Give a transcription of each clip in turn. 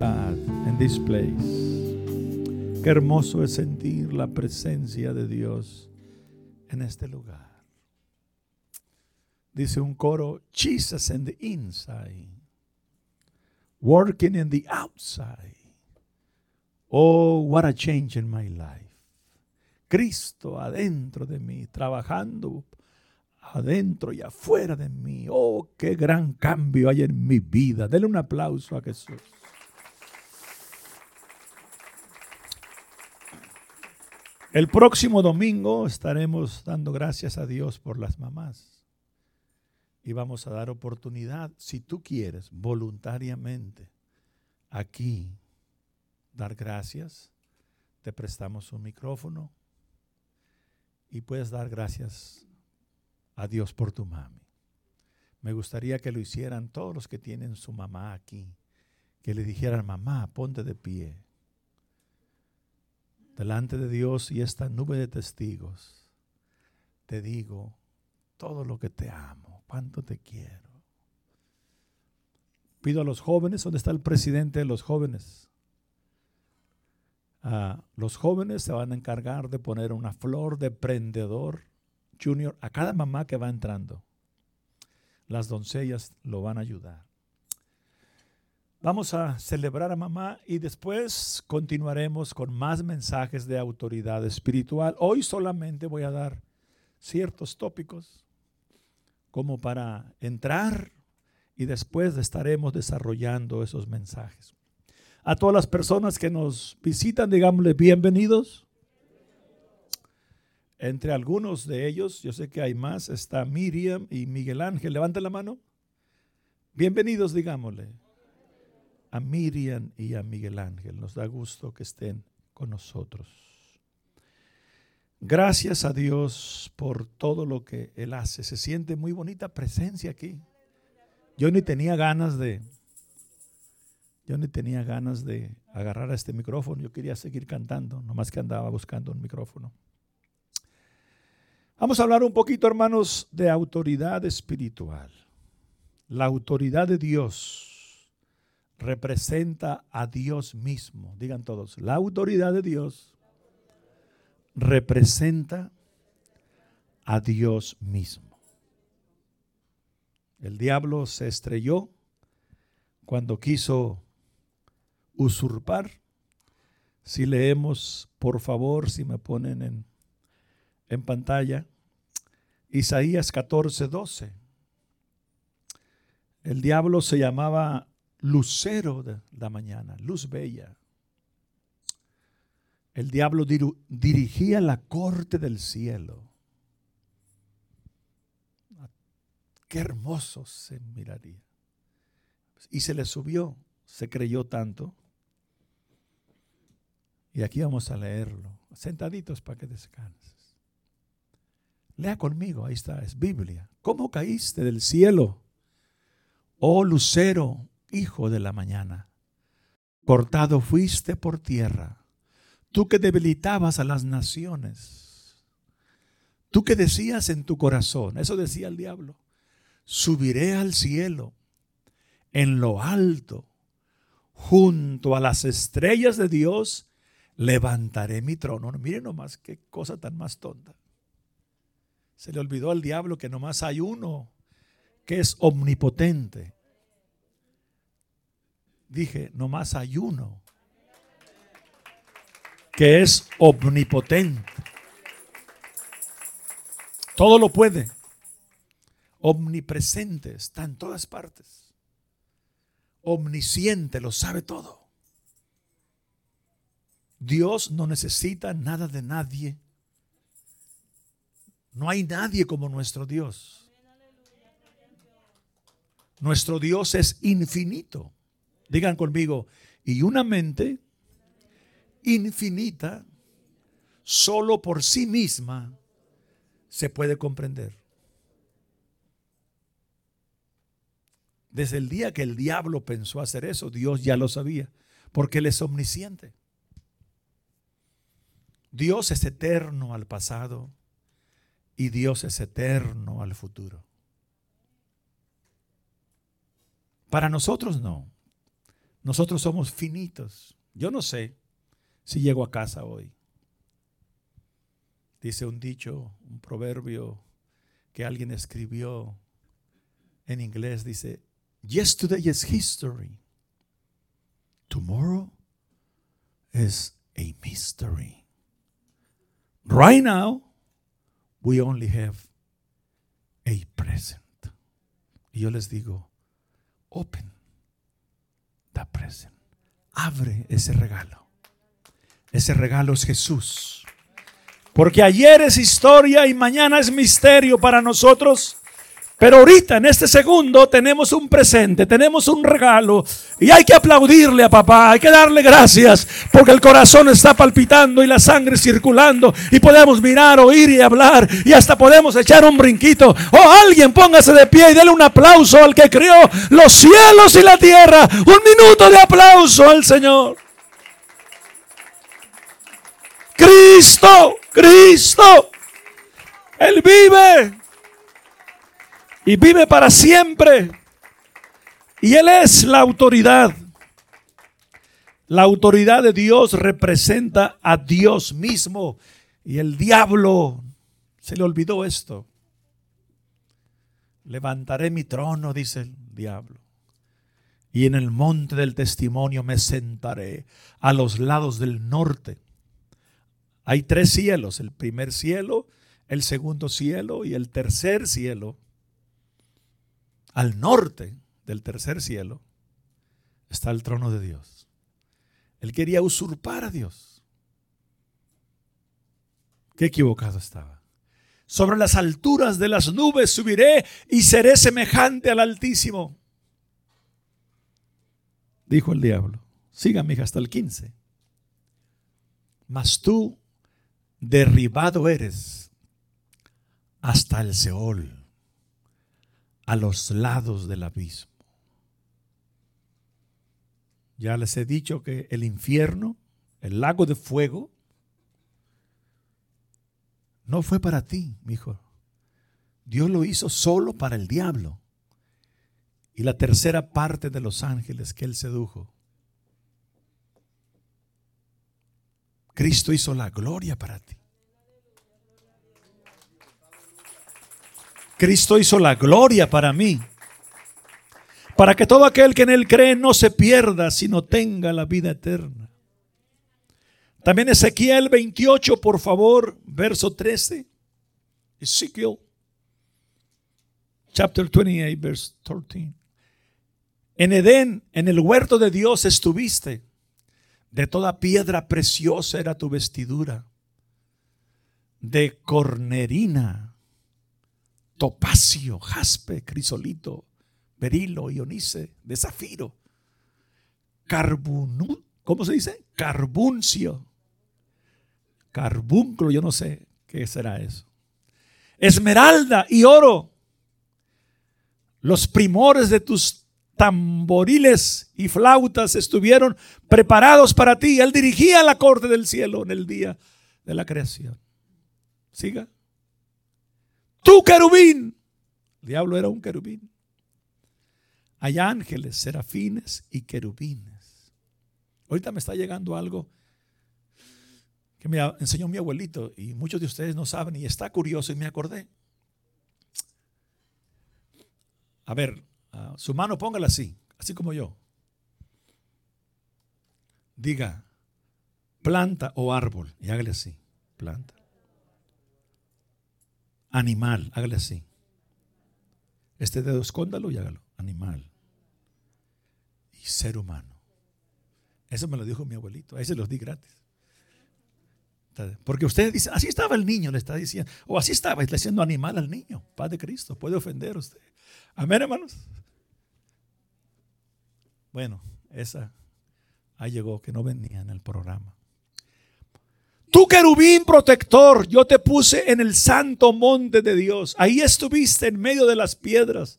in this place. Qué hermoso es sentir la presencia de Dios en este lugar. Dice un coro, Jesus in the inside, working in the outside. Oh, what a change in my life. Cristo adentro de mí, trabajando adentro y afuera de mí. Oh, qué gran cambio hay en mi vida. Denle un aplauso a Jesús. El próximo domingo estaremos dando gracias a Dios por las mamás. Y vamos a dar oportunidad, si tú quieres, voluntariamente, aquí, dar gracias. Te prestamos un micrófono y puedes dar gracias a Dios por tu mami. Me gustaría que lo hicieran todos los que tienen su mamá aquí, que le dijeran, mamá, ponte de pie delante de Dios y esta nube de testigos. Te digo todo lo que te amo, cuánto te quiero. Pido a los jóvenes, ¿dónde está el presidente de los jóvenes? Ah, los jóvenes se van a encargar de poner una flor de prendedor junior a cada mamá que va entrando. Las doncellas lo van a ayudar. Vamos a celebrar a mamá y después continuaremos con más mensajes de autoridad espiritual. Hoy solamente voy a dar ciertos tópicos como para entrar y después estaremos desarrollando esos mensajes. A todas las personas que nos visitan, digámosle bienvenidos. Entre algunos de ellos, yo sé que hay más, está Miriam y Miguel Ángel. Levanten la mano. Bienvenidos, digámosle a Miriam y a Miguel Ángel. Nos da gusto que estén con nosotros. Gracias a Dios por todo lo que Él hace. Se siente muy bonita presencia aquí. Yo ni tenía ganas de, yo ni tenía ganas de agarrar a este micrófono. Yo quería seguir cantando, nomás que andaba buscando un micrófono. Vamos a hablar un poquito, hermanos, de autoridad espiritual. La autoridad de Dios representa a Dios mismo. Digan todos, la autoridad de Dios representa a Dios mismo. El diablo se estrelló cuando quiso usurpar. Si leemos, por favor, si me ponen en, en pantalla, Isaías 14, 12. El diablo se llamaba lucero de la mañana, luz bella. El diablo dirigía la corte del cielo. Qué hermoso se miraría. Y se le subió, se creyó tanto. Y aquí vamos a leerlo, sentaditos para que descanses. Lea conmigo, ahí está, es Biblia. ¿Cómo caíste del cielo, oh lucero hijo de la mañana. Cortado fuiste por tierra, tú que debilitabas a las naciones, tú que decías en tu corazón, eso decía el diablo, subiré al cielo, en lo alto, junto a las estrellas de Dios, levantaré mi trono. Miren nomás qué cosa tan más tonta. Se le olvidó al diablo que nomás hay uno que es omnipotente, dije, nomás hay uno que es omnipotente. Todo lo puede. Omnipresente, está en todas partes. Omnisciente, lo sabe todo. Dios no necesita nada de nadie. No hay nadie como nuestro Dios. Nuestro Dios es infinito. Digan conmigo, y una mente infinita solo por sí misma se puede comprender. Desde el día que el diablo pensó hacer eso, Dios ya lo sabía, porque Él es omnisciente. Dios es eterno al pasado y Dios es eterno al futuro. Para nosotros no. Nosotros somos finitos. Yo no sé si llego a casa hoy. Dice un dicho, un proverbio que alguien escribió en inglés, dice, Yesterday is history. Tomorrow is a mystery. Right now, we only have a present. Y yo les digo, open Abre ese regalo. Ese regalo es Jesús. Porque ayer es historia y mañana es misterio para nosotros. Pero ahorita, en este segundo, tenemos un presente, tenemos un regalo. Y hay que aplaudirle a papá, hay que darle gracias, porque el corazón está palpitando y la sangre circulando. Y podemos mirar, oír y hablar. Y hasta podemos echar un brinquito. Oh, alguien póngase de pie y déle un aplauso al que crió los cielos y la tierra. Un minuto de aplauso al Señor. Cristo, Cristo. Él vive y vive para siempre. Y Él es la autoridad. La autoridad de Dios representa a Dios mismo. Y el diablo se le olvidó esto. Levantaré mi trono, dice el diablo. Y en el monte del testimonio me sentaré a los lados del norte. Hay tres cielos, el primer cielo, el segundo cielo y el tercer cielo al norte del tercer cielo, está el trono de Dios. Él quería usurpar a Dios. Qué equivocado estaba. Sobre las alturas de las nubes subiré y seré semejante al Altísimo. Dijo el diablo. Sígame hasta el 15. Mas tú derribado eres hasta el Seol a los lados del abismo. Ya les he dicho que el infierno, el lago de fuego, no fue para ti, mi hijo. Dios lo hizo solo para el diablo y la tercera parte de los ángeles que él sedujo. Cristo hizo la gloria para ti. Cristo hizo la gloria para mí, para que todo aquel que en Él cree no se pierda, sino tenga la vida eterna. También Ezequiel 28, por favor, verso 13. Ezequiel, chapter 28, verse 13. En Edén, en el huerto de Dios estuviste. De toda piedra preciosa era tu vestidura. De cornerina topacio, jaspe, crisolito, berilo, ionice, de zafiro, carbunú, ¿cómo se dice? Carbuncio, carbunclo, yo no sé qué será eso. Esmeralda y oro, los primores de tus tamboriles y flautas estuvieron preparados para ti. Él dirigía la corte del cielo en el día de la creación. Siga. Tu querubín. El diablo era un querubín. Hay ángeles, serafines y querubines. Ahorita me está llegando algo que me enseñó mi abuelito y muchos de ustedes no saben y está curioso y me acordé. A ver, su mano póngala así, así como yo. Diga, planta o árbol y hágale así, planta. Animal, hágale así. Este dedo escóndalo y hágalo. Animal. Y ser humano. Eso me lo dijo mi abuelito. Ahí se los di gratis. Porque usted dice, así estaba el niño, le está diciendo. O así estaba, está diciendo animal al niño. Paz de Cristo. Puede ofender usted. Amén, hermanos. Bueno, esa ahí llegó, que no venía en el programa. Tu querubín protector, yo te puse en el santo monte de Dios. Ahí estuviste en medio de las piedras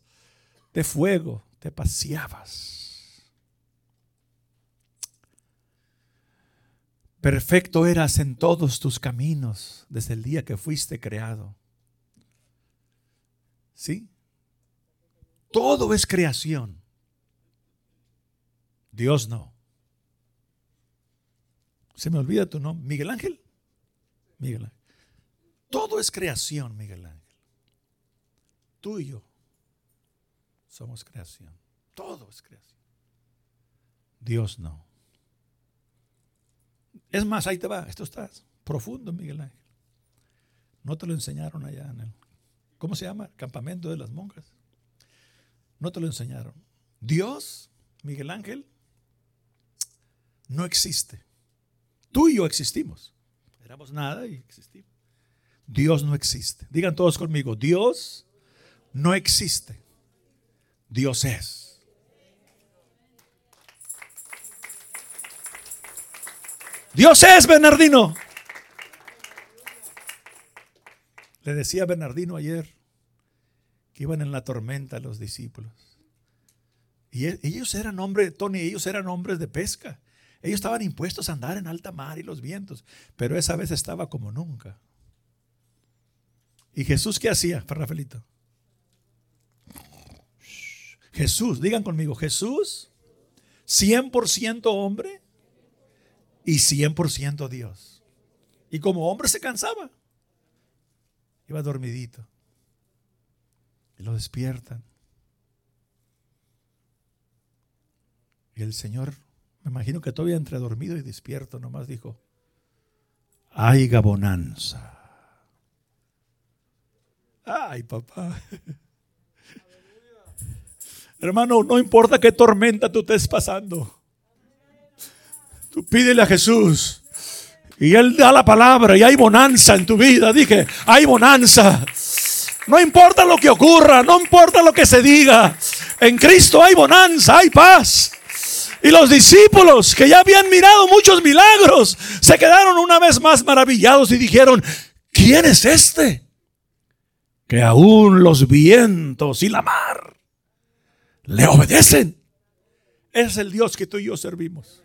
de fuego, te paseabas. Perfecto eras en todos tus caminos desde el día que fuiste creado. ¿Sí? Todo es creación. Dios no. Se me olvida tu nombre. Miguel Ángel. Miguel Ángel. Todo es creación, Miguel Ángel. Tú y yo somos creación. Todo es creación. Dios no. Es más, ahí te va. Esto está profundo, Miguel Ángel. No te lo enseñaron allá en el, ¿cómo se llama? Campamento de las monjas. No te lo enseñaron. Dios, Miguel Ángel, no existe. Tú y yo existimos. Nada y existimos. Dios no existe. Digan todos conmigo, Dios no existe. Dios es. Dios es, Bernardino. Le decía Bernardino ayer que iban en la tormenta los discípulos. Y e, ellos eran hombres, Tony, ellos eran hombres de pesca. Ellos estaban impuestos a andar en alta mar y los vientos, pero esa vez estaba como nunca. ¿Y Jesús qué hacía, Rafaelito? Jesús, digan conmigo, Jesús, 100% hombre y 100% Dios. Y como hombre se cansaba, iba dormidito. Y lo despiertan. Y el Señor, me imagino que todavía entre dormido y despierto, nomás dijo, hay gabonanza. Ay, papá. Hermano, no importa qué tormenta tú estés pasando. Tú pídele a Jesús. Y Él da la palabra y hay bonanza en tu vida. Dije, hay bonanza. No importa lo que ocurra, no importa lo que se diga. En Cristo hay bonanza, hay paz. Y los discípulos que ya habían mirado muchos milagros, se quedaron una vez más maravillados y dijeron, ¿quién es este? Que aún los vientos y la mar le obedecen. Es el Dios que tú y yo servimos.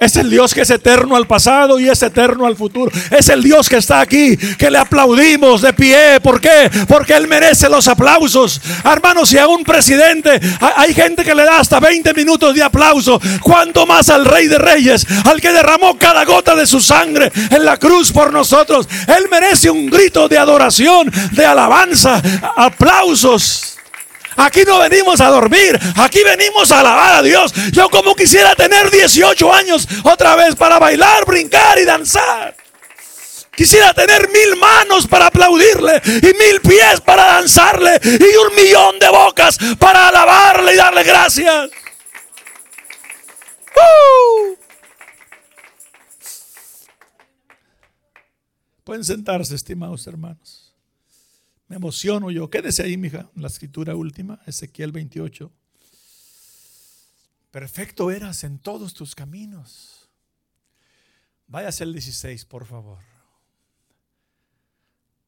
Es el Dios que es eterno al pasado y es eterno al futuro. Es el Dios que está aquí, que le aplaudimos de pie. ¿Por qué? Porque Él merece los aplausos. Hermanos, si a un presidente hay gente que le da hasta 20 minutos de aplauso, ¿cuánto más al Rey de Reyes, al que derramó cada gota de su sangre en la cruz por nosotros? Él merece un grito de adoración, de alabanza, aplausos. Aquí no venimos a dormir, aquí venimos a alabar a Dios. Yo como quisiera tener 18 años otra vez para bailar, brincar y danzar. Quisiera tener mil manos para aplaudirle y mil pies para danzarle y un millón de bocas para alabarle y darle gracias. ¡Uh! Pueden sentarse, estimados hermanos. Me emociono yo. Quédese ahí, mija, la escritura última, Ezequiel 28. Perfecto eras en todos tus caminos. Váyase el 16, por favor.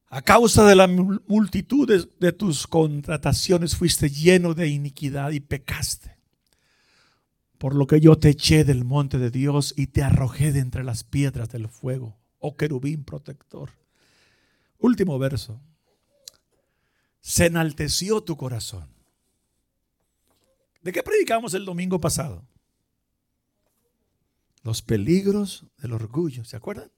A causa de la multitud de, tus contrataciones fuiste lleno de iniquidad y pecaste. Por lo que yo te eché del monte de Dios y te arrojé de entre las piedras del fuego, oh querubín protector. Último verso se enalteció tu corazón. ¿De qué predicamos el domingo pasado? Los peligros del orgullo, ¿se acuerdan?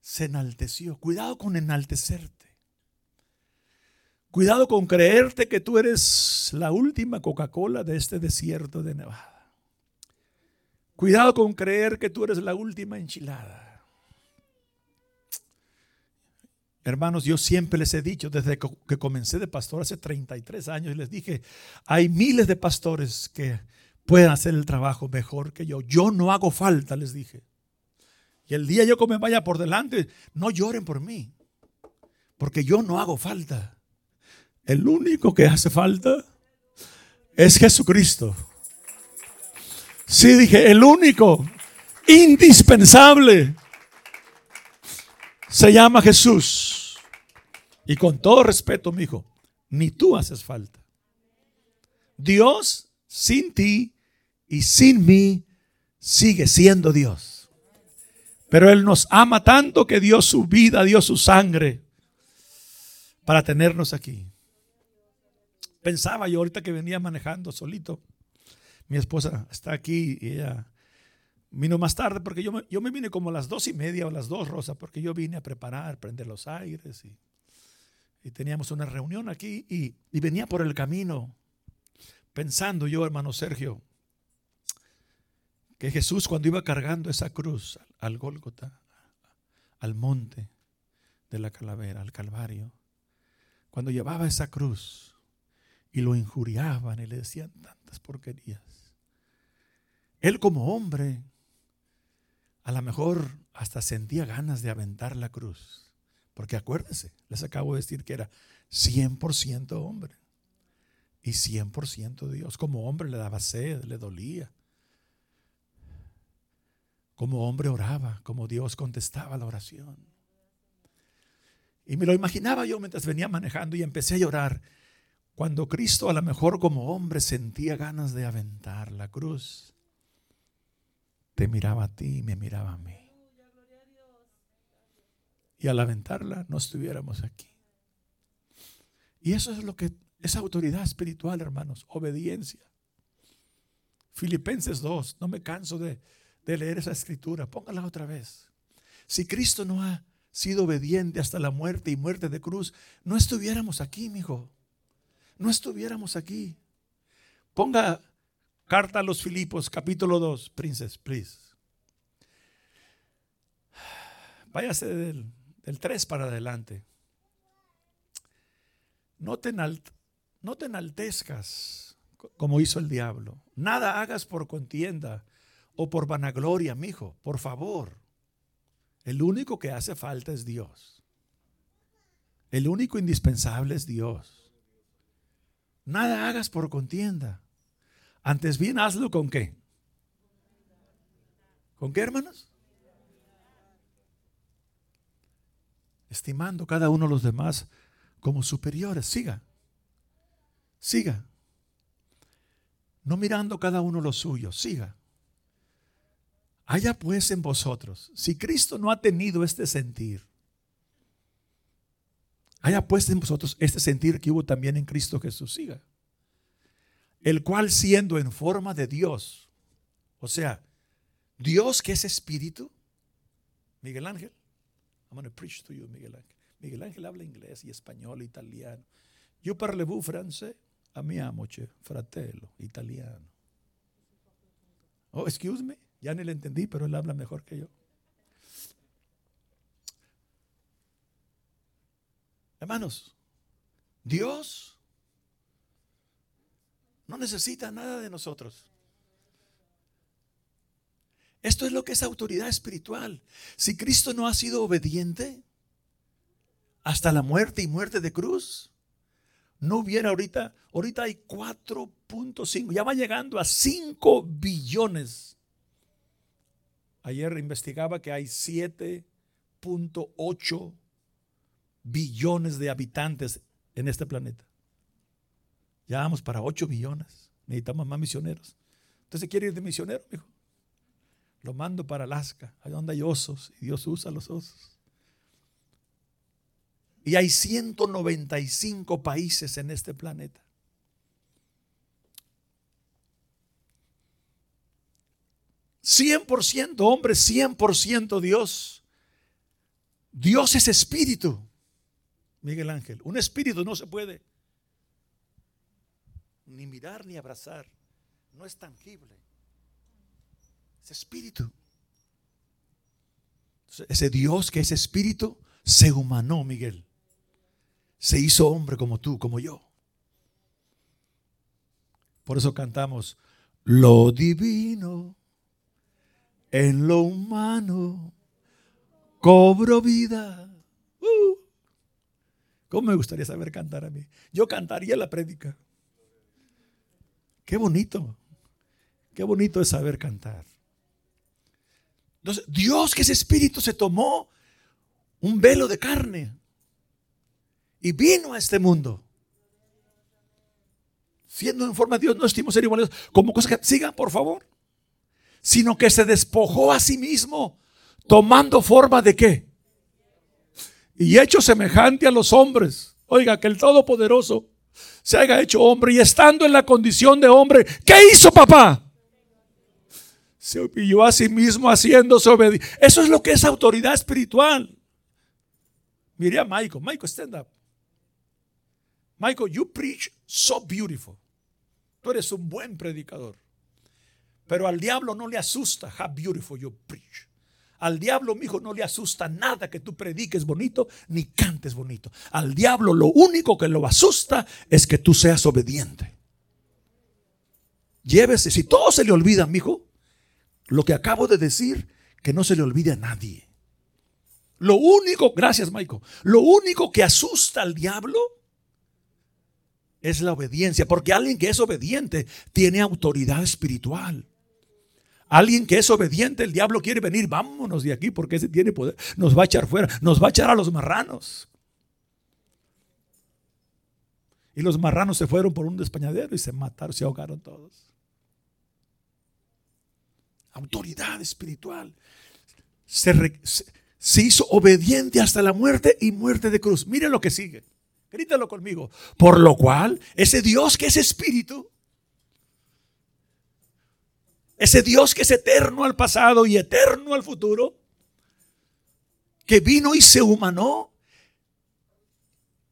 Se enalteció. Cuidado con enaltecerte. Cuidado con creerte que tú eres la última Coca-Cola de este desierto de Nevada. Cuidado con creer que tú eres la última enchilada. Hermanos, yo siempre les he dicho, desde que comencé de pastor hace 33 años, y les dije, hay miles de pastores que pueden hacer el trabajo mejor que yo. Yo no hago falta, les dije. Y el día yo que me vaya por delante, no lloren por mí, porque yo no hago falta. El único que hace falta es Jesucristo. Sí, dije, el único, indispensable, se llama Jesús. Y con todo respeto, mi hijo, ni tú haces falta. Dios sin ti y sin mí sigue siendo Dios. Pero Él nos ama tanto que dio su vida, dio su sangre para tenernos aquí. Pensaba yo ahorita que venía manejando solito. Mi esposa está aquí y ella vino más tarde porque yo me, yo me vine como a las dos y media o las dos, Rosa, porque yo vine a preparar, prender los aires y, y teníamos una reunión aquí y, y venía por el camino pensando yo, hermano Sergio, que Jesús cuando iba cargando esa cruz al Gólgota, al monte de la calavera, al Calvario, cuando llevaba esa cruz y lo injuriaban y le decían tantas porquerías, él como hombre, a lo mejor hasta sentía ganas de aventar la cruz, porque acuérdense, les acabo de decir que era 100% hombre y 100% Dios. Como hombre le daba sed, le dolía como hombre oraba, como Dios contestaba la oración. Y me lo imaginaba yo mientras venía manejando y empecé a llorar. Cuando Cristo a lo mejor como hombre sentía ganas de aventar la cruz, te miraba a ti y me miraba a mí. Y al aventarla no estuviéramos aquí. Y eso es lo que es autoridad espiritual, hermanos, obediencia. Filipenses 2, no me canso de, de leer esa escritura. Póngala otra vez. Si Cristo no ha sido obediente hasta la muerte y muerte de cruz, no estuviéramos aquí, mi hijo. No estuviéramos aquí. Ponga carta a los Filipos, capítulo 2, princess, please. Váyase del, del 3 para adelante. No te, no te enaltezcas como hizo el diablo. Nada hagas por contienda o por vanagloria, mi hijo, por favor. El único que hace falta es Dios. El único indispensable es Dios. Nada hagas por contienda. Antes bien hazlo con qué? ¿Con qué, hermanos? Estimando cada uno de los demás como superiores. Siga. Siga. No mirando cada uno lo suyo. Siga. Haya pues en vosotros, si Cristo no ha tenido este sentir, haya pues en vosotros este sentir que hubo también en Cristo Jesús, siga. El cual siendo en forma de Dios, o sea, Dios que es espíritu, Miguel Ángel, I'm going to preach to you, Miguel Ángel. Miguel Ángel habla inglés y español, italiano. Yo parlevo francés, amiamo, fratello, italiano. Oh, excuse me. Ya ni le entendí, pero él habla mejor que yo. Hermanos, Dios no necesita nada de nosotros. Esto es lo que es autoridad espiritual. Si Cristo no ha sido obediente hasta la muerte y muerte de cruz, no hubiera ahorita, ahorita hay 4.5, ya va llegando a 5 billones Ayer investigaba que hay 7.8 billones de habitantes en este planeta. Ya vamos para 8 billones. Necesitamos más misioneros. Entonces quiere ir de misionero, hijo. Lo mando para Alaska, allá donde hay osos, y Dios usa los osos. Y hay 195 países en este planeta. 100% hombre, 100% Dios. Dios es espíritu, Miguel Ángel. Un espíritu no se puede ni mirar ni abrazar. No es tangible. Es espíritu. Ese Dios que es espíritu se humanó, Miguel. Se hizo hombre como tú, como yo. Por eso cantamos, lo divino en lo humano cobro vida. Uh. ¿Cómo me gustaría saber cantar a mí? Yo cantaría la prédica. Qué bonito. Qué bonito es saber cantar. Entonces, Dios que es espíritu se tomó un velo de carne y vino a este mundo. Siendo en forma de Dios, no estimos ser iguales. Como cosas que sigan, por favor sino que se despojó a sí mismo, tomando forma de qué? Y hecho semejante a los hombres. Oiga, que el Todopoderoso se haya hecho hombre y estando en la condición de hombre, ¿qué hizo papá? Se humilló a sí mismo haciéndose obediente. Eso es lo que es autoridad espiritual. Mire a Michael. Michael, stand up. Michael, you preach so beautiful. Tú eres un buen predicador. Pero al diablo no le asusta how beautiful you preach. Al diablo, mijo, no le asusta nada que tú prediques bonito ni cantes bonito. Al diablo lo único que lo asusta es que tú seas obediente. Llévese, si todo se le olvida, mijo, lo que acabo de decir, que no se le olvide a nadie. Lo único, gracias Michael, lo único que asusta al diablo es la obediencia, porque alguien que es obediente tiene autoridad espiritual. Alguien que es obediente, el diablo quiere venir, vámonos de aquí porque ese tiene poder, nos va a echar fuera, nos va a echar a los marranos. Y los marranos se fueron por un despañadero y se mataron, se ahogaron todos. Autoridad espiritual. Se, hizo obediente hasta la muerte y muerte de cruz. Mire lo que sigue. Grítalo conmigo. Por lo cual, ese Dios que es espíritu, ese Dios que es eterno al pasado y eterno al futuro, que vino y se humanó,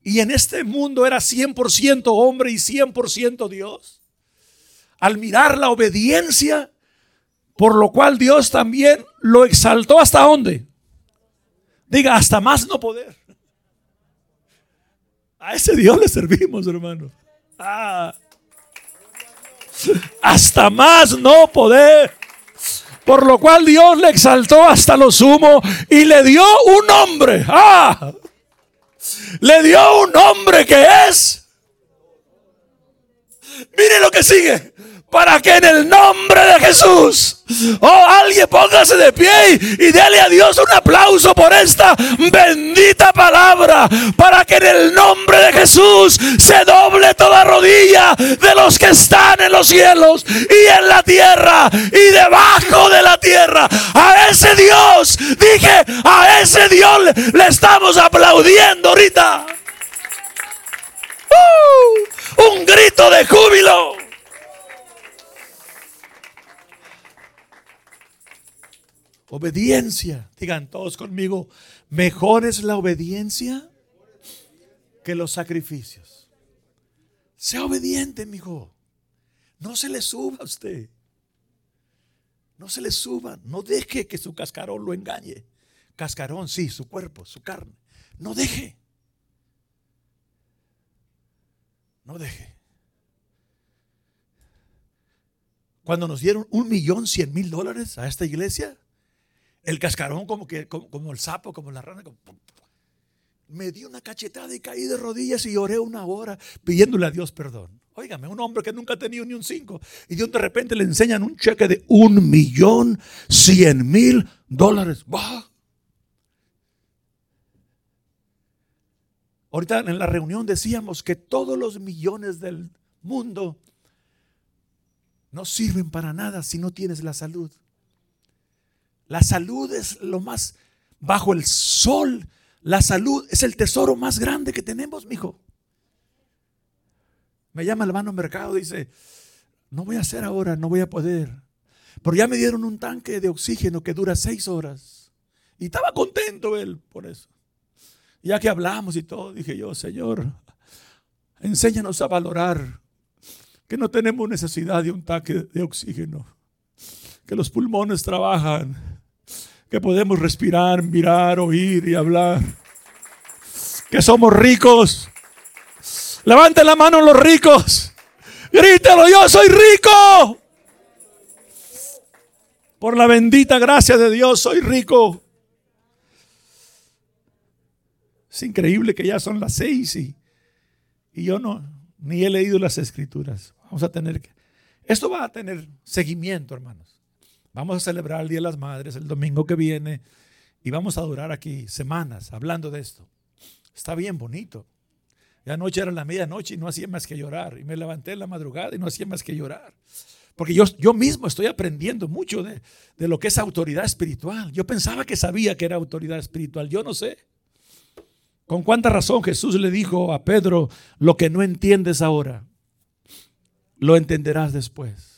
y en este mundo era 100% hombre y 100% Dios, al mirar la obediencia, por lo cual Dios también lo exaltó hasta dónde? Diga, hasta más no poder. A ese Dios le servimos, hermano. Ah. Hasta más no poder. Por lo cual Dios le exaltó hasta lo sumo y le dio un nombre. Ah. Le dio un nombre que es. Mire lo que sigue para que en el nombre de Jesús, oh alguien póngase de pie y, déle a Dios un aplauso por esta bendita palabra, para que en el nombre de Jesús se doble toda rodilla de los que están en los cielos y en la tierra y debajo de la tierra. A ese Dios, dije, a ese Dios le, estamos aplaudiendo ahorita. ¡Uh! un grito de júbilo. Obediencia. Digan todos conmigo, mejor es la obediencia que los sacrificios. Sea obediente, hijo. No se le suba a usted. No se le suba. No deje que su cascarón lo engañe. Cascarón, sí, su cuerpo, su carne. No deje. No deje. Cuando nos dieron un millón cien mil dólares a esta iglesia, el cascarón como que como, el sapo, como la rana. me dio una cachetada y caí de rodillas y lloré una hora pidiéndole a Dios perdón. Óigame, un hombre que nunca ha tenido ni un cinco y de repente le enseñan un cheque de un millón cien mil dólares. Ahorita en la reunión decíamos que todos los millones del mundo no sirven para nada si no tienes la salud. La salud es lo más bajo el sol. La salud es el tesoro más grande que tenemos, mijo. Me llama el hermano mercado, dice, no voy a hacer ahora, no voy a poder. Pero ya me dieron un tanque de oxígeno que dura seis horas. Y estaba contento él por eso. Ya que hablamos y todo, dije yo, Señor, enséñanos a valorar que no tenemos necesidad de un tanque de oxígeno, que los pulmones trabajan que podemos respirar, mirar, oír y hablar. Que somos ricos. Levanten la mano los ricos. Grítelo, yo soy rico. Por la bendita gracia de Dios soy rico. Es increíble que ya son las seis y, y yo no, ni he leído las escrituras. Vamos a tener que... Esto va a tener seguimiento, hermanos. Vamos a celebrar el Día de las Madres el domingo que viene y vamos a durar aquí semanas hablando de esto. Está bien bonito. Ya anoche era la medianoche y no hacía más que llorar. Y me levanté en la madrugada y no hacía más que llorar. Porque yo, yo mismo estoy aprendiendo mucho de, de lo que es autoridad espiritual. Yo pensaba que sabía que era autoridad espiritual. Yo no sé. Con cuánta razón Jesús le dijo a Pedro, lo que no entiendes ahora, lo entenderás después.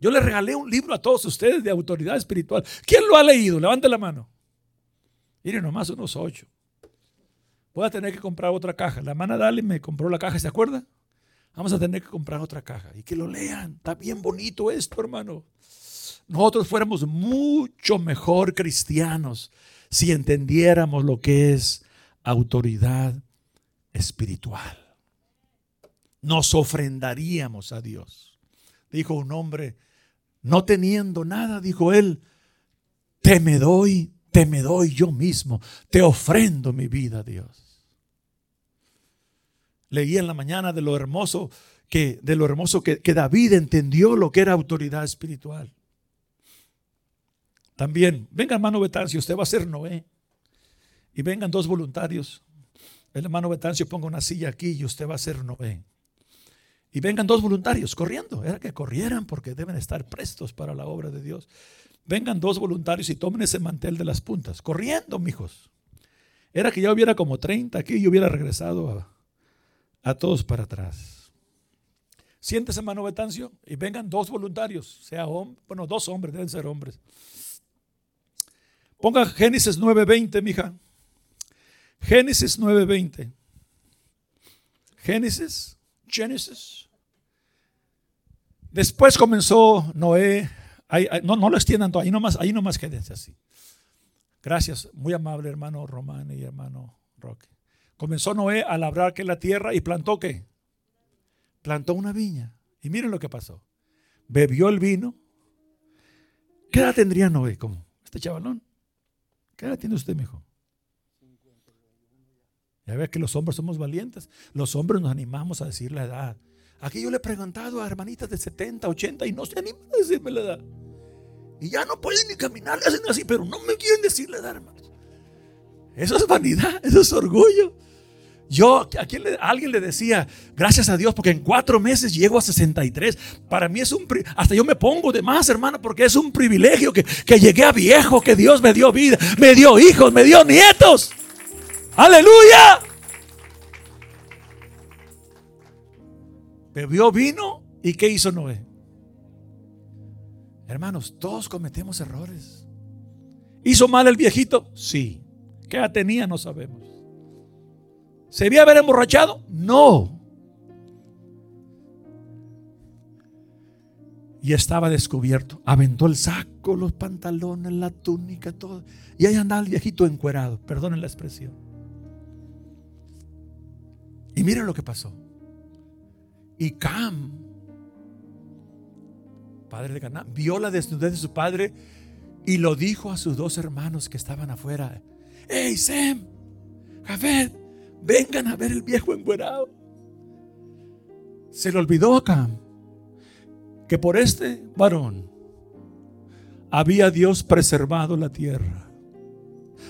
Yo le regalé un libro a todos ustedes de autoridad espiritual. ¿Quién lo ha leído? Levante la mano. Miren, nomás unos ocho. Voy a tener que comprar otra caja. La hermana Dali me compró la caja, ¿se acuerda? Vamos a tener que comprar otra caja y que lo lean. Está bien bonito esto, hermano. Nosotros fuéramos mucho mejor cristianos si entendiéramos lo que es autoridad espiritual. Nos ofrendaríamos a Dios. Dijo un hombre, no teniendo nada, dijo él, te me doy, te me doy yo mismo, te ofrendo mi vida Dios. Leí en la mañana de lo hermoso que, de lo hermoso que, que David entendió lo que era autoridad espiritual. También, venga hermano si usted va a ser Noé y vengan dos voluntarios. El hermano Betancio ponga una silla aquí y usted va a ser Noé. Y vengan dos voluntarios corriendo. Era que corrieran porque deben estar prestos para la obra de Dios. Vengan dos voluntarios y tomen ese mantel de las puntas. Corriendo, mijos. Era que ya hubiera como 30 aquí y hubiera regresado a, todos para atrás. Siéntese, hermano Betancio, y vengan dos voluntarios, sea hombre, bueno, dos hombres, deben ser hombres. Ponga Génesis 9:20, mija. Génesis 9:20. Génesis, Génesis. Después comenzó Noé. no, no lo extiendan todo, ahí nomás, ahí nomás quédense así. Gracias, muy amable hermano Román y hermano Roque. Comenzó Noé a labrar que la tierra y plantó qué? Plantó una viña. Y miren lo que pasó. Bebió el vino. ¿Qué edad tendría Noé? como Este chavalón. ¿Qué edad tiene usted, mijo? Ya ve que los hombres somos valientes. Los hombres nos animamos a decir la edad. Aquí yo le he preguntado a hermanitas de 70, 80 y no se animan a decirme la edad. Y ya no pueden ni caminar, le hacen así, pero no me quieren decir la edad, hermanos. Eso es vanidad, eso es orgullo. Yo a, alguien le decía, gracias a Dios, porque en cuatro meses llego a 63. Para mí es un, hasta yo me pongo de más, hermano, porque es un privilegio que, que llegué a viejo, que Dios me dio vida, me dio hijos, me dio nietos. Aleluya. Bebió vino y ¿qué hizo Noé? Hermanos, todos cometemos errores. ¿Hizo mal el viejito? Sí. ¿Qué edad tenía? No sabemos. ¿Se debía haber emborrachado? No. Y estaba descubierto. Aventó el saco, los pantalones, la túnica, todo. Y ahí andaba el viejito encuerado. Perdonen la expresión. Y miren lo que pasó. Y Cam, padre de Canaán, vio la desnudez de su padre y lo dijo a sus dos hermanos que estaban afuera. Hey, Sem, Jafet, vengan a ver el viejo enguerado. Se le olvidó a Cam que por este varón había Dios preservado la tierra.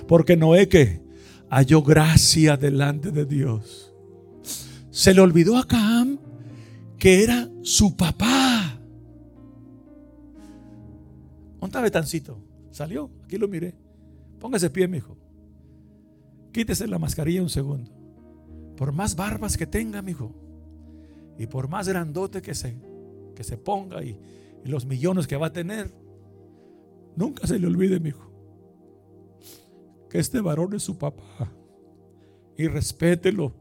Porque Noé que halló gracia delante de Dios. Se le olvidó a Cam que era su papá. ¿Dónde está? Salió, aquí lo miré. Póngase pie, mi hijo. Quítese la mascarilla un segundo. Por más barbas que tenga, mi hijo, y por más grandote que se, que se ponga y, y los millones que va a tener, nunca se le olvide, mi hijo, que este varón es su papá. Y respételo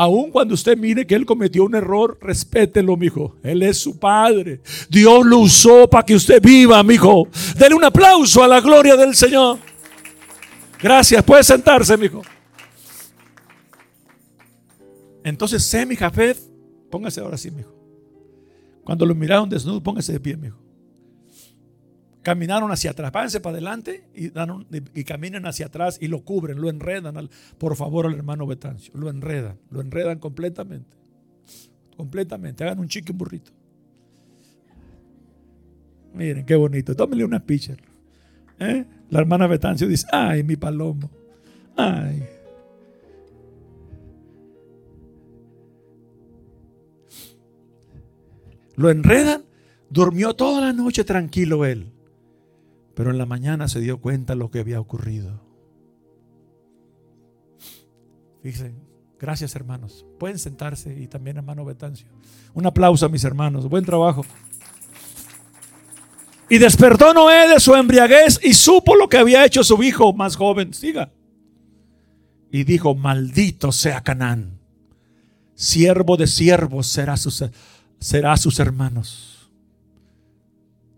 Aun cuando usted mire que él cometió un error, respételo, mijo. Él es su padre. Dios lo usó para que usted viva, mijo. Dele un aplauso a la gloria del Señor. Gracias. Puede sentarse, mijo. Entonces, Semi Jafet, póngase ahora sí, mijo. Cuando lo miraron desnudo, póngase de pie, mijo. Caminaron hacia atrás, párense para adelante y, dan y caminen hacia atrás y lo cubren, lo enredan, por favor, al hermano Betancio. Lo enredan, lo enredan completamente. Completamente. Hagan un chicken burrito. Miren, qué bonito. Tómenle una pitcher. ¿Eh? La hermana Betancio dice, ay, mi palomo. Ay. Lo enredan. Durmió toda la noche tranquilo él. Pero en la mañana se dio cuenta lo que había ocurrido. Fíjense, gracias hermanos. Pueden sentarse y también hermano Betancio. Un aplauso a mis hermanos. Buen trabajo. Y despertó Noé de su embriaguez y supo lo que había hecho su hijo más joven. Siga. Y dijo, maldito sea Canaán. Siervo de siervos será sus, será sus hermanos.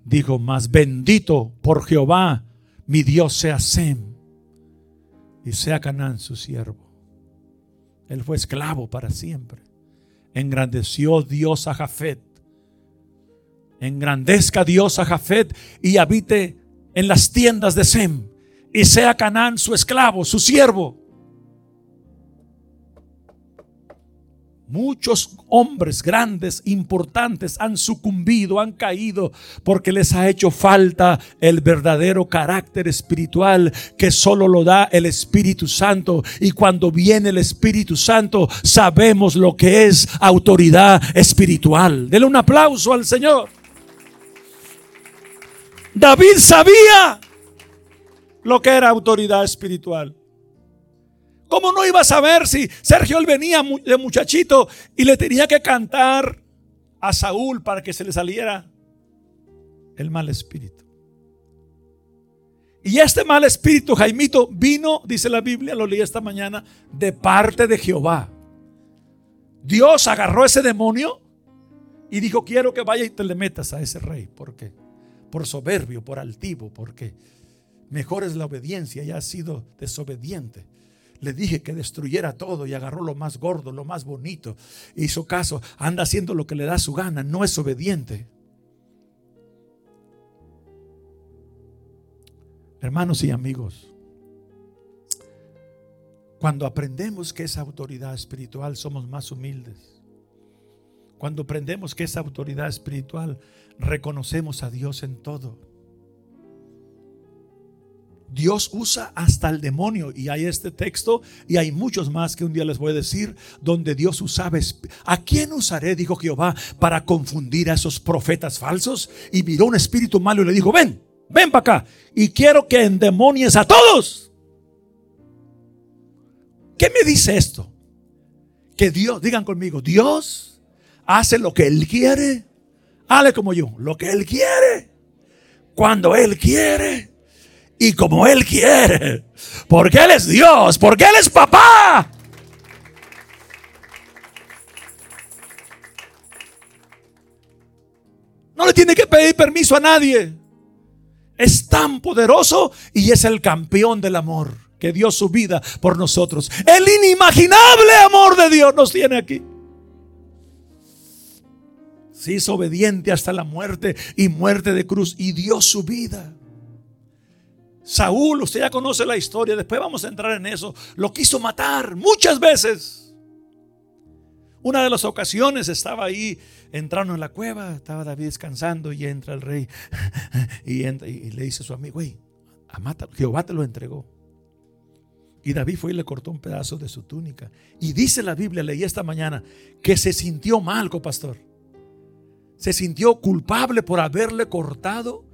Dijo, más bendito por Jehová, mi Dios sea Sem. Y sea Canaán su siervo. Él fue esclavo para siempre. Engrandeció Dios a Jafet engrandezca Dios a Jafet y habite en las tiendas de Sem y sea Canaán su esclavo, su siervo. Muchos hombres grandes, importantes, han sucumbido, han caído, porque les ha hecho falta el verdadero carácter espiritual que solo lo da el Espíritu Santo. Y cuando viene el Espíritu Santo, sabemos lo que es autoridad espiritual. Dele un aplauso al Señor. David sabía lo que era autoridad espiritual. ¿Cómo no iba a saber si Sergio venía de muchachito y le tenía que cantar a Saúl para que se le saliera el mal espíritu? Y este mal espíritu, Jaimito, vino, dice la Biblia, lo leí esta mañana, de parte de Jehová. Dios agarró ese demonio y dijo, quiero que vaya y te le metas a ese rey. ¿Por qué? por soberbio, por altivo, porque mejor es la obediencia y ha sido desobediente. Le dije que destruyera todo y agarró lo más gordo, lo más bonito. Hizo caso, anda haciendo lo que le da su gana, no es obediente. Hermanos y amigos, cuando aprendemos que es autoridad espiritual somos más humildes. Cuando aprendemos que es autoridad espiritual, reconocemos a Dios en todo. Dios usa hasta el demonio. Y hay este texto y hay muchos más que un día les voy a decir donde Dios usaba a quién usaré dijo Jehová para confundir a esos profetas falsos. Y miró un espíritu malo y le dijo ven ven para acá y quiero que endemonies a todos. ¿qué me dice esto? que Dios digan conmigo Dios hace lo que Él quiere. Hale como yo, lo que Él quiere, cuando Él quiere y como Él quiere. Porque Él es Dios, porque Él es papá. No le tiene que pedir permiso a nadie. Es tan poderoso y es el campeón del amor que dio su vida por nosotros. El inimaginable amor de Dios nos tiene aquí se hizo obediente hasta la muerte y muerte de cruz y dio su vida. Saúl, usted ya conoce la historia, después vamos a entrar en eso, lo quiso matar muchas veces. Una de las ocasiones estaba ahí, entrando en la cueva, estaba David descansando y entra el rey y, le dice a su amigo, güey, Jehová te lo entregó. Y David fue y le cortó un pedazo de su túnica. Y dice la Biblia, leí esta mañana, que se sintió mal, pastor se sintió culpable por haberle cortado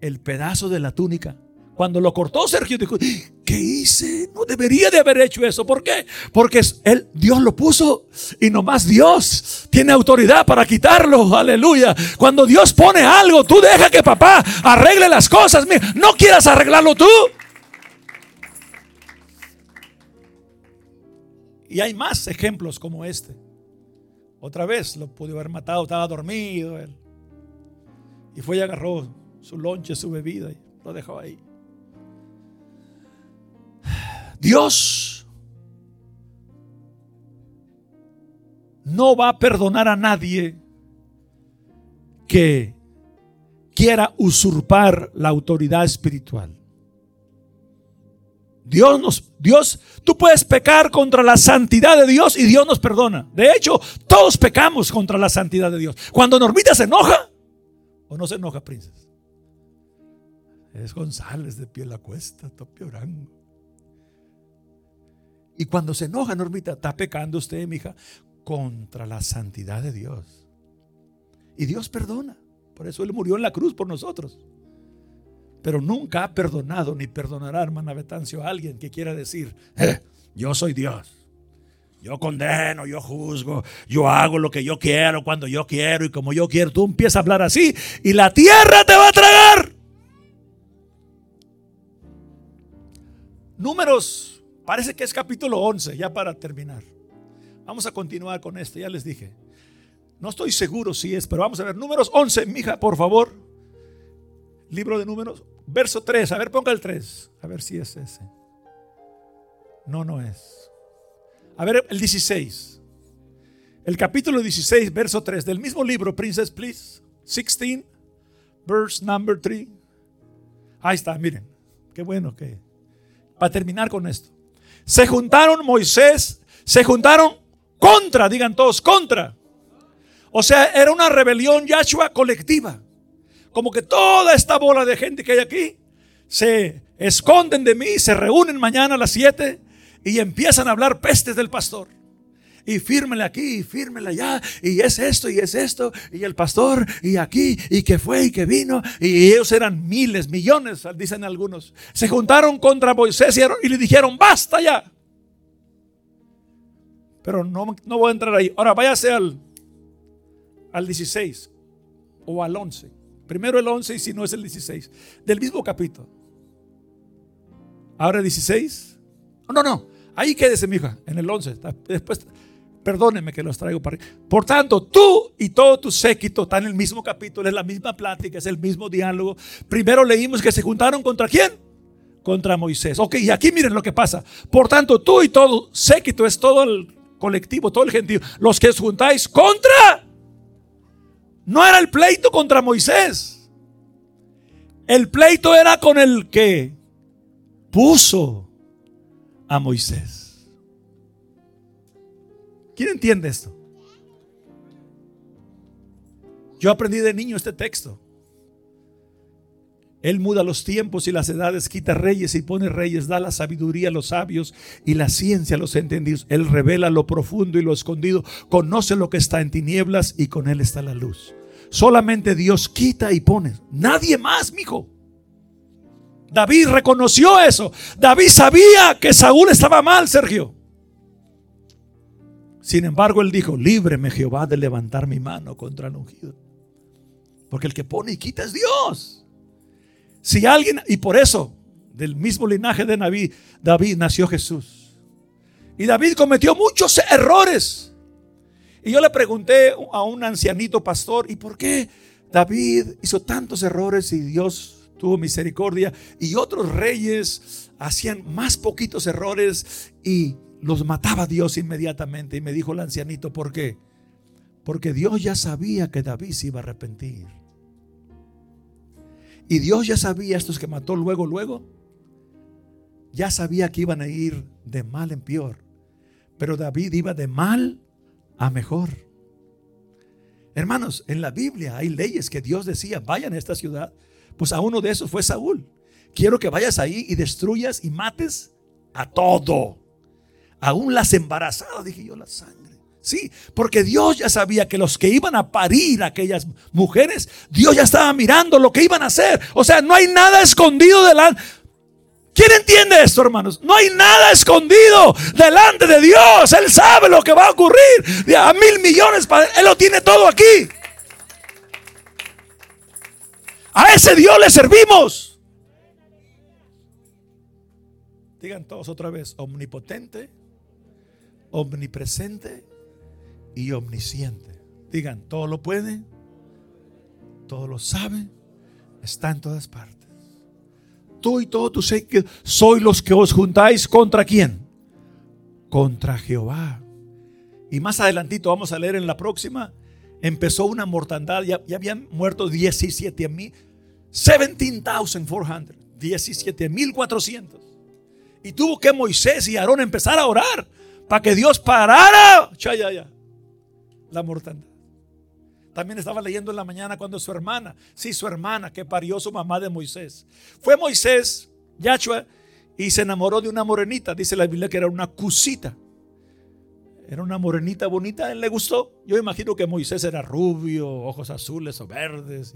el pedazo de la túnica. Cuando lo cortó Sergio dijo, ¿qué hice? No debería de haber hecho eso. ¿Por qué? Porque él, Dios lo puso y nomás Dios tiene autoridad para quitarlo. Aleluya. Cuando Dios pone algo, tú deja que papá arregle las cosas. No quieras arreglarlo tú. Y hay más ejemplos como este. Otra vez lo pudo haber matado, estaba dormido él. Y fue y agarró su lonche, su bebida y lo dejó ahí. Dios no va a perdonar a nadie que quiera usurpar la autoridad espiritual. Dios nos, Dios, tú puedes pecar contra la santidad de Dios y Dios nos perdona. De hecho, todos pecamos contra la santidad de Dios. Cuando Normita se enoja, o no se enoja, princesa. Es González de pie la cuesta, está orando. Y cuando se enoja, Normita, está pecando usted, mi hija, contra la santidad de Dios. Y Dios perdona. Por eso Él murió en la cruz por nosotros pero nunca ha perdonado ni perdonará, hermana Betancio, a alguien que quiera decir, eh, yo soy Dios. Yo condeno, yo juzgo, yo hago lo que yo quiero, cuando yo quiero y como yo quiero. Tú empiezas a hablar así y la tierra te va a tragar. Números, parece que es capítulo 11, ya para terminar. Vamos a continuar con esto, ya les dije. No estoy seguro si es, pero vamos a ver. Números 11, mija, por favor. Libro de números, verso 3. A ver, ponga el 3. A ver si es ese. No, no es. A ver, el 16. El capítulo 16, verso 3 del mismo libro, Princess Please. 16, verse number 3. Ahí está, miren. Qué bueno que. Para terminar con esto. Se juntaron Moisés, se juntaron contra, digan todos, contra. O sea, era una rebelión Yahshua colectiva. Como que toda esta bola de gente que hay aquí se esconden de mí, se reúnen mañana a las 7 y empiezan a hablar pestes del pastor. Y fírmele aquí, y fírmele allá, y es esto, y es esto, y el pastor, y aquí, y que fue, y que vino, y ellos eran miles, millones, dicen algunos. Se juntaron contra Moisés y le dijeron, basta ya. Pero no, no voy a entrar ahí. Ahora váyase al, al 16 o al 11. Primero el 11 y si no es el 16. Del mismo capítulo. Ahora 16. No, no. Ahí quédese, mija, en el 11. Después, perdónenme que los traigo para Por tanto, tú y todo tu séquito están en el mismo capítulo, es la misma plática, es el mismo diálogo. Primero leímos que se juntaron contra quién? Contra Moisés. Ok, y aquí miren lo que pasa. Por tanto, tú y todo séquito es todo el colectivo, todo el gentío. Los que os juntáis contra. No era el pleito contra Moisés. El pleito era con el que puso a Moisés. ¿Quién entiende esto? Yo aprendí de niño este texto. Él muda los tiempos y las edades, quita reyes y pone reyes, da la sabiduría a los sabios y la ciencia a los entendidos. Él revela lo profundo y lo escondido, conoce lo que está en tinieblas y con él está la luz. Solamente Dios quita y pone. Nadie más, mijo. David reconoció eso. David sabía que Saúl estaba mal, Sergio. Sin embargo, él dijo, líbreme Jehová de levantar mi mano contra el ungido. Porque el que pone y quita es Dios. Si alguien, y por eso, del mismo linaje de David, David nació Jesús. Y David cometió muchos errores. Y yo le pregunté a un ancianito pastor, ¿y por qué David hizo tantos errores y Dios tuvo misericordia y otros reyes hacían más poquitos errores y los mataba Dios inmediatamente. Y me dijo el ancianito, ¿por qué? Porque Dios ya sabía que David se iba a arrepentir. Y Dios ya sabía estos que mató luego, luego. Ya sabía que iban a ir de mal en peor. Pero David iba de mal a mejor. Hermanos, en la Biblia hay leyes que Dios decía, vayan a esta ciudad pues a uno de esos fue Saúl. Quiero que vayas ahí y destruyas y mates a todo. Aún las embarazadas, dije yo, la sangre. Sí, porque Dios ya sabía que los que iban a parir a aquellas mujeres, Dios ya estaba mirando lo que iban a hacer. O sea, no hay nada escondido delante. ¿Quién entiende esto, hermanos? No hay nada escondido delante de Dios. Él sabe lo que va a ocurrir. A mil millones, Él lo tiene todo aquí. A ese Dios le servimos. Digan todos otra vez, omnipotente, omnipresente y omnisciente. Digan, todo lo puede, todo lo sabe, está en todas partes. Tú y todo tú sé que soy los que os juntáis contra quién? Contra Jehová. Y más adelantito vamos a leer en la próxima empezó una mortandad, ya, habían muerto 17 mil, 17,400, 17,400. Y tuvo que Moisés y Aarón empezar a orar para que Dios parara ya, ya, ya, la mortandad. También estaba leyendo en la mañana cuando su hermana, sí, su hermana que parió su mamá de Moisés. Fue Moisés, Yahshua, y se enamoró de una morenita. Dice la Biblia que era una cusita. Era una morenita bonita, él le gustó. Yo imagino que Moisés era rubio, ojos azules o verdes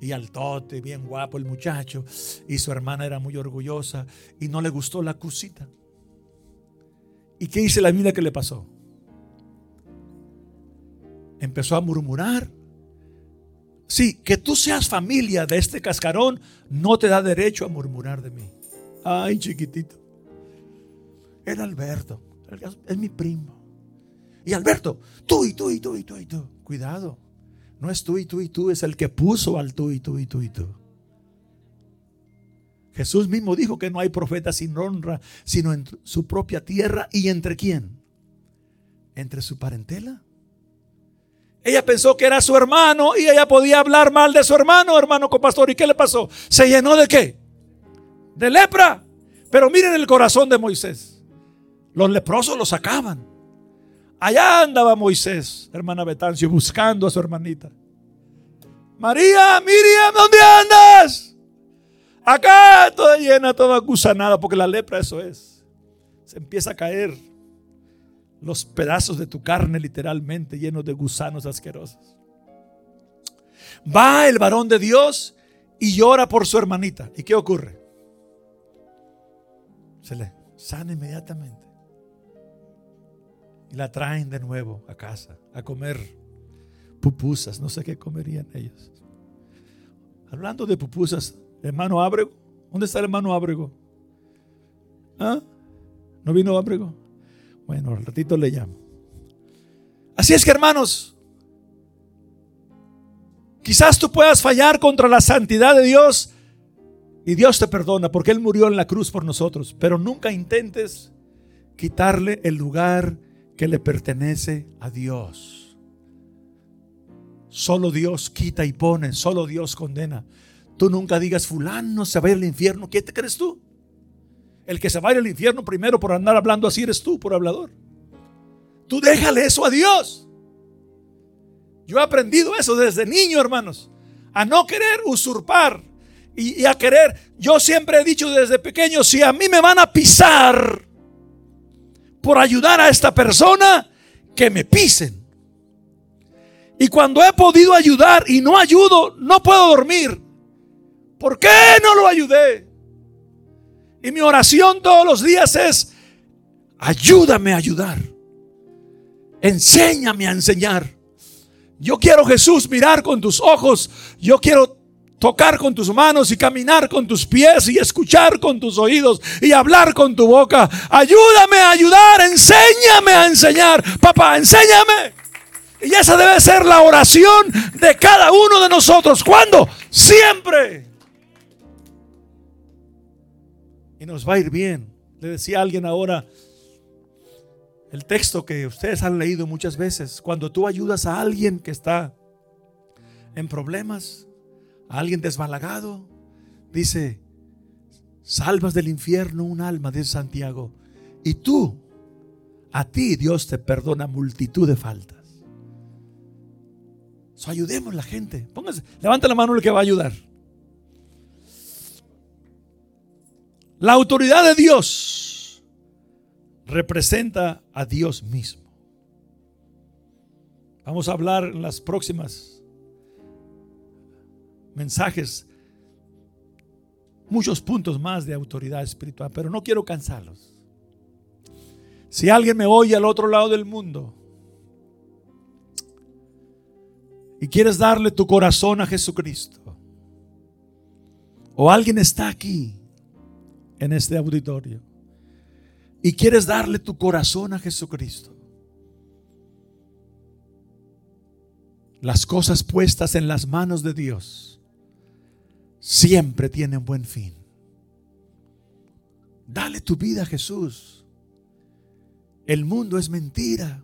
y, altote, bien guapo el muchacho. Y su hermana era muy orgullosa y no le gustó la cusita. ¿Y qué dice la Biblia que le pasó? Empezó a murmurar. Sí, que tú seas familia de este cascarón no te da derecho a murmurar de mí. Ay, chiquitito. Era Alberto. Es mi primo. Y Alberto, tú y tú y tú y tú y tú. Cuidado. No es tú y tú y tú, es el que puso al tú y tú y tú y tú. Jesús mismo dijo que no hay profeta sin honra, sino en su propia tierra y entre quién? Entre su parentela. Ella pensó que era su hermano y ella podía hablar mal de su hermano, hermano copastor. ¿Y qué le pasó? ¿Se llenó de qué? De lepra. Pero miren el corazón de Moisés. Los leprosos lo sacaban. Allá andaba Moisés, hermana Betancio, buscando a su hermanita. María, Miriam, ¿dónde andas? Acá toda llena, toda gusanada, porque la lepra eso es. Se empieza a caer los pedazos de tu carne literalmente llenos de gusanos asquerosos. Va el varón de Dios y llora por su hermanita. ¿Y qué ocurre? Se le sana inmediatamente. Y la traen de nuevo a casa a comer pupusas. No sé qué comerían ellos. Hablando de pupusas, Hermano Ábrego. ¿Dónde está el hermano Ábrego? ¿Ah? ¿No vino Ábrego? Bueno, al ratito le llamo. Así es que hermanos, quizás tú puedas fallar contra la santidad de Dios y Dios te perdona porque Él murió en la cruz por nosotros, pero nunca intentes quitarle el lugar que le pertenece a Dios. Solo Dios quita y pone, solo Dios condena. Tú nunca digas, fulano se va a ir al infierno. ¿Qué te crees tú? El que se va a ir al infierno primero por andar hablando así eres tú, por hablador. Tú déjale eso a Dios. Yo he aprendido eso desde niño, hermanos. A no querer usurpar y, y, a querer. Yo siempre he dicho desde pequeño, si a mí me van a pisar por ayudar a esta persona, que me pisen. Y cuando he podido ayudar y no ayudo, no puedo dormir. ¿Por qué no lo ayudé? Y mi oración todos los días es, ayúdame a ayudar. Enséñame a enseñar. Yo quiero Jesús mirar con tus ojos. Yo quiero tocar con tus manos y caminar con tus pies y escuchar con tus oídos y hablar con tu boca. Ayúdame a ayudar. Enséñame a enseñar. Papá, enséñame. Y esa debe ser la oración de cada uno de nosotros. ¿Cuándo? Siempre y nos va a ir bien. Le decía a alguien ahora el texto que ustedes han leído muchas veces. Cuando tú ayudas a alguien que está en problemas, a alguien desbalagado, dice, salvas del infierno un alma, de Santiago. Y tú, a ti Dios te perdona multitud de faltas. So, ayudemos a la gente. Póngase, levanta la mano el que va a ayudar. La autoridad de Dios representa a Dios mismo. Vamos a hablar en las próximas mensajes muchos puntos más de autoridad espiritual, pero no quiero cansarlos. Si alguien me oye al otro lado del mundo y quieres darle tu corazón a Jesucristo, o alguien está aquí en este auditorio y quieres darle tu corazón a Jesucristo, las cosas puestas en las manos de Dios siempre tienen buen fin. Dale tu vida a Jesús. El mundo es mentira.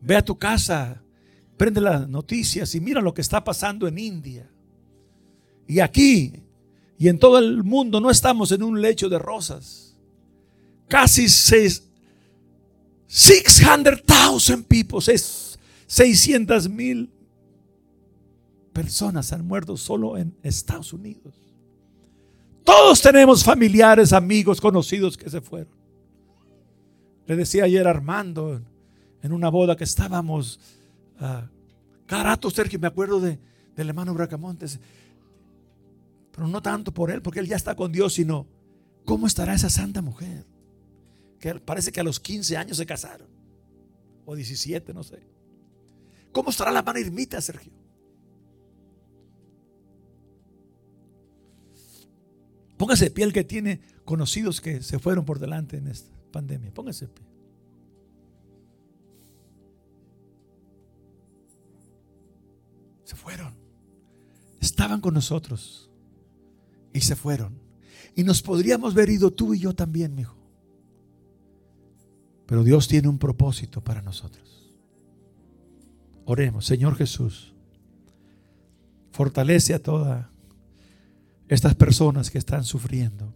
Ve a tu casa, prende las noticias y mira lo que está pasando en India. Y aquí y en todo el mundo no estamos en un lecho de rosas. Casi 600,000 people, 600 mil personas han muerto solo en Estados Unidos. Todos tenemos familiares, amigos, conocidos que se fueron. Le decía ayer Armando en una boda que estábamos. Uh, Sergio, me acuerdo de, del hermano Bracamontes. Pero no tanto por él, porque él ya está con Dios, sino cómo estará esa santa mujer. Que parece que a los 15 años se casaron. O 17, no sé. ¿Cómo estará la mano ermita, Sergio? Póngase de pie el que tiene conocidos que se fueron por delante en esta pandemia. Póngase de pie. Se fueron. Estaban con nosotros y se fueron. Y nos podríamos haber ido tú y yo también, mi hijo. Pero Dios tiene un propósito para nosotros. Oremos, Señor Jesús, fortalece a todas estas personas que están sufriendo.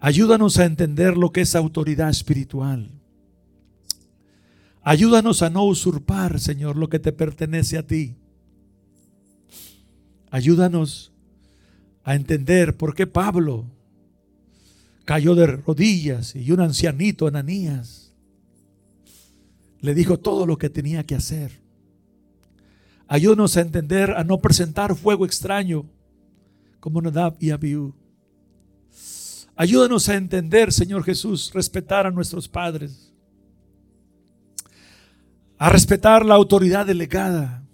Ayúdanos a entender lo que es autoridad espiritual. Ayúdanos a no usurpar, Señor, lo que te pertenece a ti. Ayúdanos a entender por qué Pablo cayó de rodillas y un ancianito, Ananías, le dijo todo lo que tenía que hacer. Ayúdanos a entender, a no presentar fuego extraño como Nadab y Abiú. Ayúdanos a entender, Señor Jesús, respetar a nuestros padres, a respetar la autoridad delegada,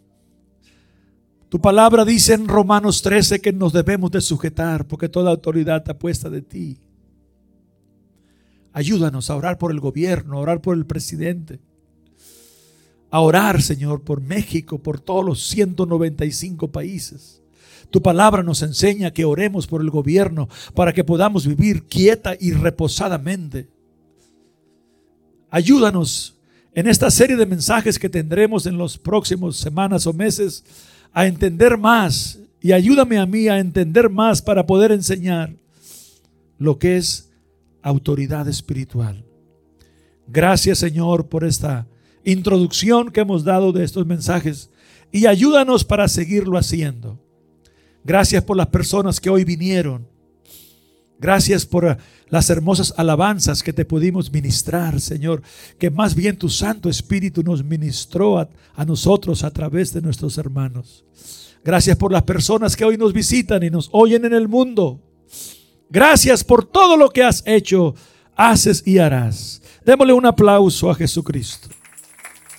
tu palabra dice en Romanos 13 que nos debemos de sujetar porque toda autoridad está puesta de ti. Ayúdanos a orar por el gobierno, a orar por el presidente, a orar, Señor, por México, por todos los 195 países. Tu palabra nos enseña que oremos por el gobierno para que podamos vivir quieta y reposadamente. Ayúdanos en esta serie de mensajes que tendremos en los próximos semanas o meses a entender más y ayúdame a mí a entender más para poder enseñar lo que es autoridad espiritual. Gracias Señor por esta introducción que hemos dado de estos mensajes y ayúdanos para seguirlo haciendo. Gracias por las personas que hoy vinieron. Gracias por las hermosas alabanzas que te pudimos ministrar, Señor, que más bien tu Santo Espíritu nos ministró a, nosotros a través de nuestros hermanos. Gracias por las personas que hoy nos visitan y nos oyen en el mundo. Gracias por todo lo que has hecho, haces y harás. Démosle un aplauso a Jesucristo.